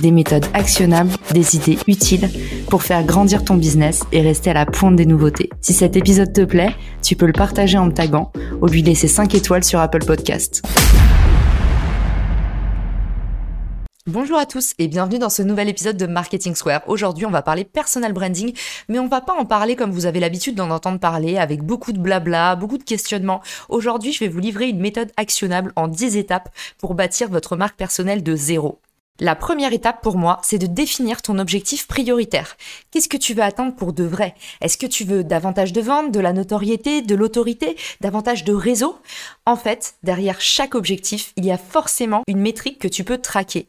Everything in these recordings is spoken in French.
des méthodes actionnables, des idées utiles pour faire grandir ton business et rester à la pointe des nouveautés. Si cet épisode te plaît, tu peux le partager en me taguant ou lui laisser 5 étoiles sur Apple Podcast. Bonjour à tous et bienvenue dans ce nouvel épisode de Marketing Square. Aujourd'hui, on va parler personal branding, mais on va pas en parler comme vous avez l'habitude d'en entendre parler avec beaucoup de blabla, beaucoup de questionnements. Aujourd'hui, je vais vous livrer une méthode actionnable en 10 étapes pour bâtir votre marque personnelle de zéro. La première étape pour moi, c'est de définir ton objectif prioritaire. Qu'est-ce que tu veux atteindre pour de vrai? Est-ce que tu veux davantage de ventes, de la notoriété, de l'autorité, davantage de réseau? En fait, derrière chaque objectif, il y a forcément une métrique que tu peux traquer.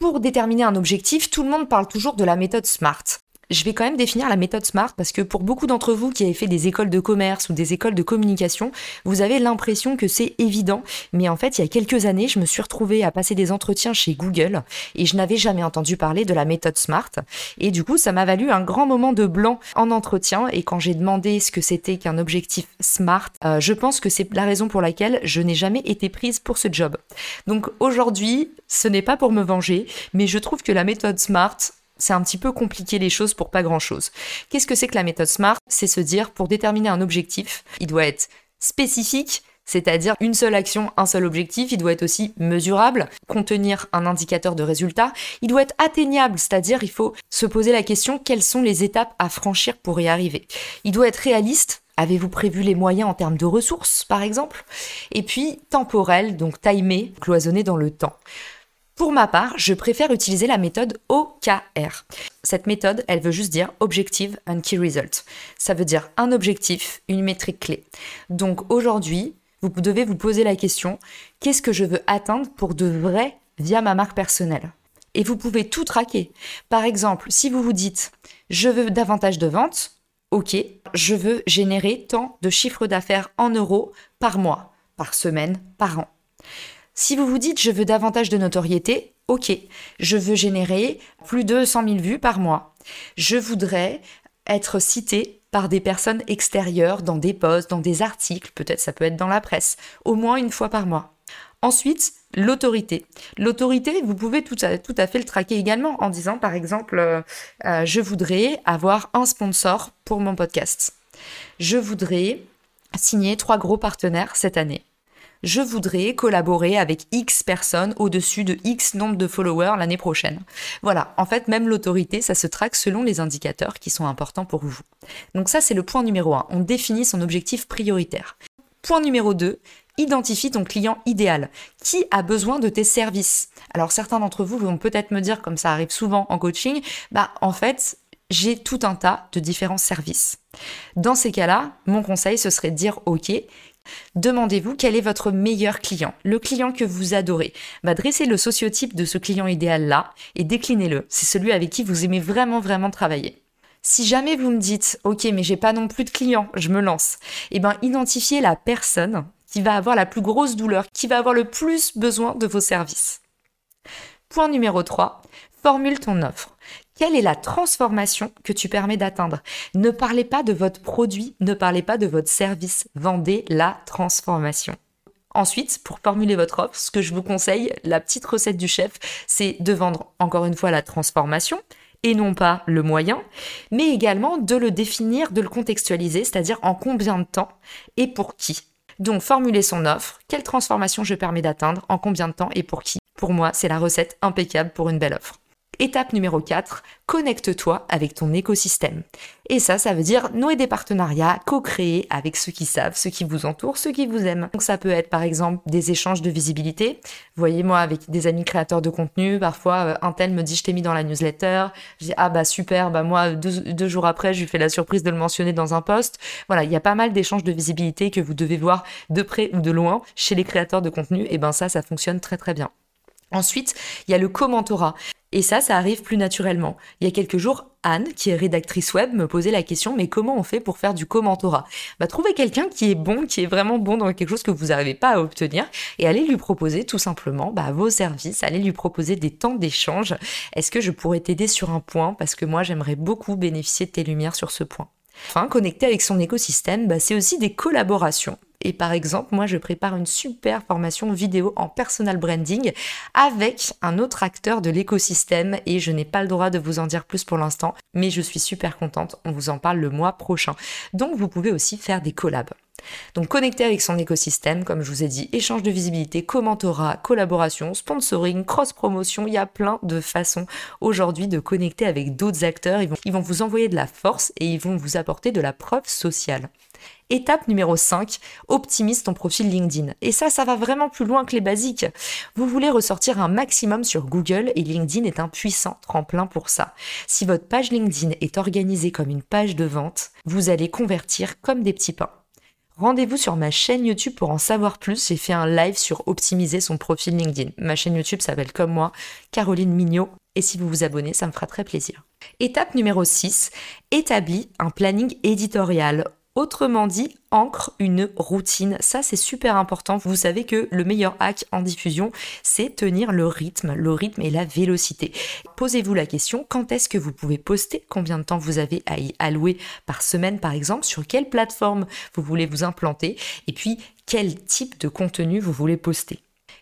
Pour déterminer un objectif, tout le monde parle toujours de la méthode SMART. Je vais quand même définir la méthode SMART parce que pour beaucoup d'entre vous qui avez fait des écoles de commerce ou des écoles de communication, vous avez l'impression que c'est évident. Mais en fait, il y a quelques années, je me suis retrouvée à passer des entretiens chez Google et je n'avais jamais entendu parler de la méthode SMART. Et du coup, ça m'a valu un grand moment de blanc en entretien. Et quand j'ai demandé ce que c'était qu'un objectif SMART, euh, je pense que c'est la raison pour laquelle je n'ai jamais été prise pour ce job. Donc aujourd'hui, ce n'est pas pour me venger, mais je trouve que la méthode SMART c'est un petit peu compliqué les choses pour pas grand-chose. Qu'est-ce que c'est que la méthode SMART? C'est se dire, pour déterminer un objectif, il doit être spécifique, c'est-à-dire une seule action, un seul objectif, il doit être aussi mesurable, contenir un indicateur de résultat, il doit être atteignable, c'est-à-dire il faut se poser la question quelles sont les étapes à franchir pour y arriver? Il doit être réaliste, Avez-vous prévu les moyens en termes de ressources, par exemple? Et puis temporel, donc timé, cloisonné dans le temps. Pour ma part, je préfère utiliser la méthode OKR. Cette méthode, elle veut juste dire Objective and Key Result. Ça veut dire un objectif, une métrique clé. Donc aujourd'hui, vous devez vous poser la question, qu'est-ce que je veux atteindre pour de vrai via ma marque personnelle? Et vous pouvez tout traquer. Par exemple, si vous vous dites, je veux davantage de ventes, ok, je veux générer tant de chiffre d'affaires en euros par mois, par semaine, par an. Si vous vous dites je veux davantage de notoriété, ok, je veux générer plus de 100 000 vues par mois. Je voudrais être cité par des personnes extérieures dans des posts, dans des articles, peut-être ça peut être dans la presse, au moins une fois par mois. Ensuite, l'autorité. L'autorité, vous pouvez tout à, fait le traquer également en disant, par exemple, euh, euh, je voudrais avoir un sponsor pour mon podcast. Je voudrais signer trois gros partenaires cette année je voudrais collaborer avec X personnes au-dessus de X nombre de followers l'année prochaine. Voilà, en fait, même l'autorité, ça se traque selon les indicateurs qui sont importants pour vous. Donc ça, c'est le point numéro un. On définit son objectif prioritaire. Point numéro 2, identifie ton client idéal. Qui a besoin de tes services? Alors certains d'entre vous vont peut-être me dire, comme ça arrive souvent en coaching, bah en fait, j'ai tout un tas de différents services. Dans ces cas-là, mon conseil, ce serait de dire, OK, Demandez-vous quel est votre meilleur client, le client que vous adorez. Va dresser le sociotype de ce client idéal-là et déclinez-le. C'est celui avec qui vous aimez vraiment, vraiment travailler. Si jamais vous me dites, ok, mais j'ai pas non plus de clients, je me lance, eh ben, identifiez la personne qui va avoir la plus grosse douleur, qui va avoir le plus besoin de vos services. Point numéro 3, formule ton offre. Quelle est la transformation que tu permets d'atteindre? Ne parlez pas de votre produit, ne parlez pas de votre service, vendez la transformation. Ensuite, pour formuler votre offre, ce que je vous conseille, la petite recette du chef, c'est de vendre encore une fois la transformation et non pas le moyen, mais également de le définir, de le contextualiser, c'est-à-dire en combien de temps et pour qui. Donc formuler son offre, quelle transformation je permets d'atteindre, en combien de temps et pour qui? Pour moi, c'est la recette impeccable pour une belle offre. Étape numéro 4, connecte-toi avec ton écosystème. Et ça, ça veut dire nouer des partenariats, co-créer avec ceux qui savent, ceux qui vous entourent, ceux qui vous aiment. Donc ça peut être par exemple des échanges de visibilité. Voyez, moi avec des amis créateurs de contenu, parfois euh, un tel me dit je t'ai mis dans la newsletter. Je dis ah bah super, bah moi deux, jours après je lui fais la surprise de le mentionner dans un post. Voilà, il y a pas mal d'échanges de visibilité que vous devez voir de près ou de loin chez les créateurs de contenu. Et ben ça, ça fonctionne très très bien. Ensuite, il y a le commentorat. Et ça, ça arrive plus naturellement. Il y a quelques jours, Anne, qui est rédactrice web, me posait la question, mais comment on fait pour faire du commentorat? Bah, trouver quelqu'un qui est bon, qui est vraiment bon dans quelque chose que vous n'arrivez pas à obtenir, et allez lui proposer tout simplement bah, vos services, allez lui proposer des temps d'échange. Est-ce que je pourrais t'aider sur un point? Parce que moi, j'aimerais beaucoup bénéficier de tes lumières sur ce point. Enfin, connecter avec son écosystème, bah, c'est aussi des collaborations. Et par exemple, moi, je prépare une super formation vidéo en personal branding avec un autre acteur de l'écosystème et je n'ai pas le droit de vous en dire plus pour l'instant, mais je suis super contente. On vous en parle le mois prochain. Donc, vous pouvez aussi faire des collabs. Donc connecter avec son écosystème, comme je vous ai dit, échange de visibilité, commentorat, collaboration, sponsoring, cross-promotion, il y a plein de façons aujourd'hui de connecter avec d'autres acteurs. Ils vont, ils vont vous envoyer de la force et ils vont vous apporter de la preuve sociale. Étape numéro 5, optimise ton profil LinkedIn. Et ça, ça va vraiment plus loin que les basiques. Vous voulez ressortir un maximum sur Google et LinkedIn est un puissant tremplin pour ça. Si votre page LinkedIn est organisée comme une page de vente, vous allez convertir comme des petits pains. Rendez-vous sur ma chaîne YouTube pour en savoir plus. J'ai fait un live sur optimiser son profil LinkedIn. Ma chaîne YouTube s'appelle comme moi, Caroline Mignot. Et si vous vous abonnez, ça me fera très plaisir. Étape numéro 6, établis un planning éditorial Autrement dit, ancre une routine. Ça, c'est super important. Vous savez que le meilleur hack en diffusion, c'est tenir le rythme, le rythme et la vélocité. Posez-vous la question, quand est-ce que vous pouvez poster? Combien de temps vous avez à y allouer par semaine, par exemple? Sur quelle plateforme vous voulez vous implanter? Et puis, quel type de contenu vous voulez poster?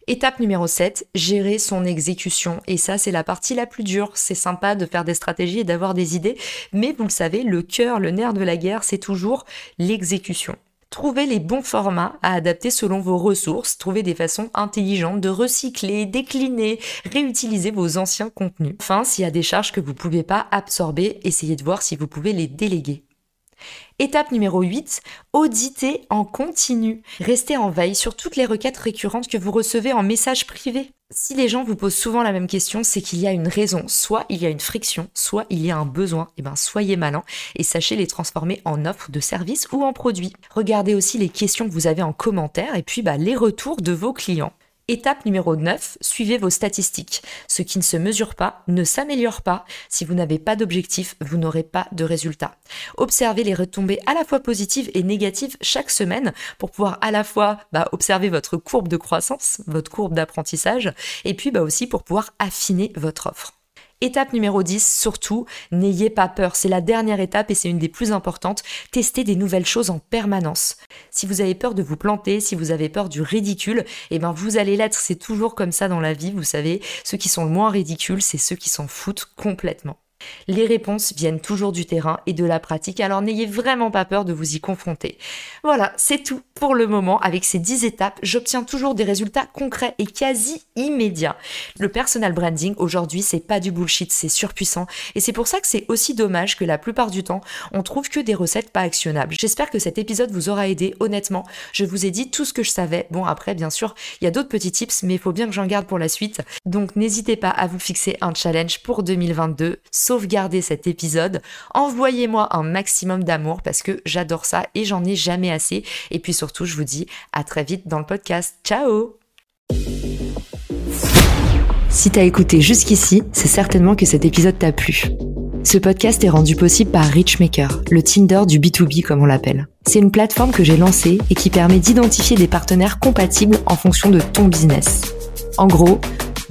Étape numéro 7, gérer son exécution. Et ça, c'est la partie la plus dure. C'est sympa de faire des stratégies et d'avoir des idées, mais vous le savez, le cœur, le nerf de la guerre, c'est toujours l'exécution. Trouvez les bons formats à adapter selon vos ressources, trouvez des façons intelligentes de recycler, décliner, réutiliser vos anciens contenus. Enfin, s'il y a des charges que vous ne pouvez pas absorber, essayez de voir si vous pouvez les déléguer. Étape numéro 8, auditer en continu. Restez en veille sur toutes les requêtes récurrentes que vous recevez en message privé. Si les gens vous posent souvent la même question, c'est qu'il y a une raison. Soit il y a une friction, soit il y a un besoin. Eh ben, soyez malin et sachez les transformer en offres de services ou en produits. Regardez aussi les questions que vous avez en commentaire et puis bah, les retours de vos clients. Étape numéro 9, suivez vos statistiques. Ce qui ne se mesure pas ne s'améliore pas. Si vous n'avez pas d'objectif, vous n'aurez pas de résultat. Observez les retombées à la fois positives et négatives chaque semaine pour pouvoir à la fois bah, observer votre courbe de croissance, votre courbe d'apprentissage, et puis bah, aussi pour pouvoir affiner votre offre. Étape numéro 10, surtout, n'ayez pas peur. C'est la dernière étape et c'est une des plus importantes. Testez des nouvelles choses en permanence. Si vous avez peur de vous planter, si vous avez peur du ridicule, eh ben vous allez l'être. C'est toujours comme ça dans la vie, vous savez. Ceux qui sont le moins ridicules, c'est ceux qui s'en foutent complètement. Les réponses viennent toujours du terrain et de la pratique, alors n'ayez vraiment pas peur de vous y confronter. Voilà, c'est tout pour le moment. Avec ces 10 étapes, j'obtiens toujours des résultats concrets et quasi immédiats. Le personal branding, aujourd'hui, c'est pas du bullshit, c'est surpuissant. Et c'est pour ça que c'est aussi dommage que la plupart du temps, on trouve que des recettes pas actionnables. J'espère que cet épisode vous aura aidé. Honnêtement, je vous ai dit tout ce que je savais. Bon, après, bien sûr, il y a d'autres petits tips, mais il faut bien que j'en garde pour la suite. Donc, n'hésitez pas à vous fixer un challenge pour 2022 sauvegarder cet épisode. Envoyez-moi un maximum d'amour parce que j'adore ça et j'en ai jamais assez. Et puis surtout, je vous dis à très vite dans le podcast. Ciao Si t'as écouté jusqu'ici, c'est certainement que cet épisode t'a plu. Ce podcast est rendu possible par Richmaker, le Tinder du B2B comme on l'appelle. C'est une plateforme que j'ai lancée et qui permet d'identifier des partenaires compatibles en fonction de ton business. En gros,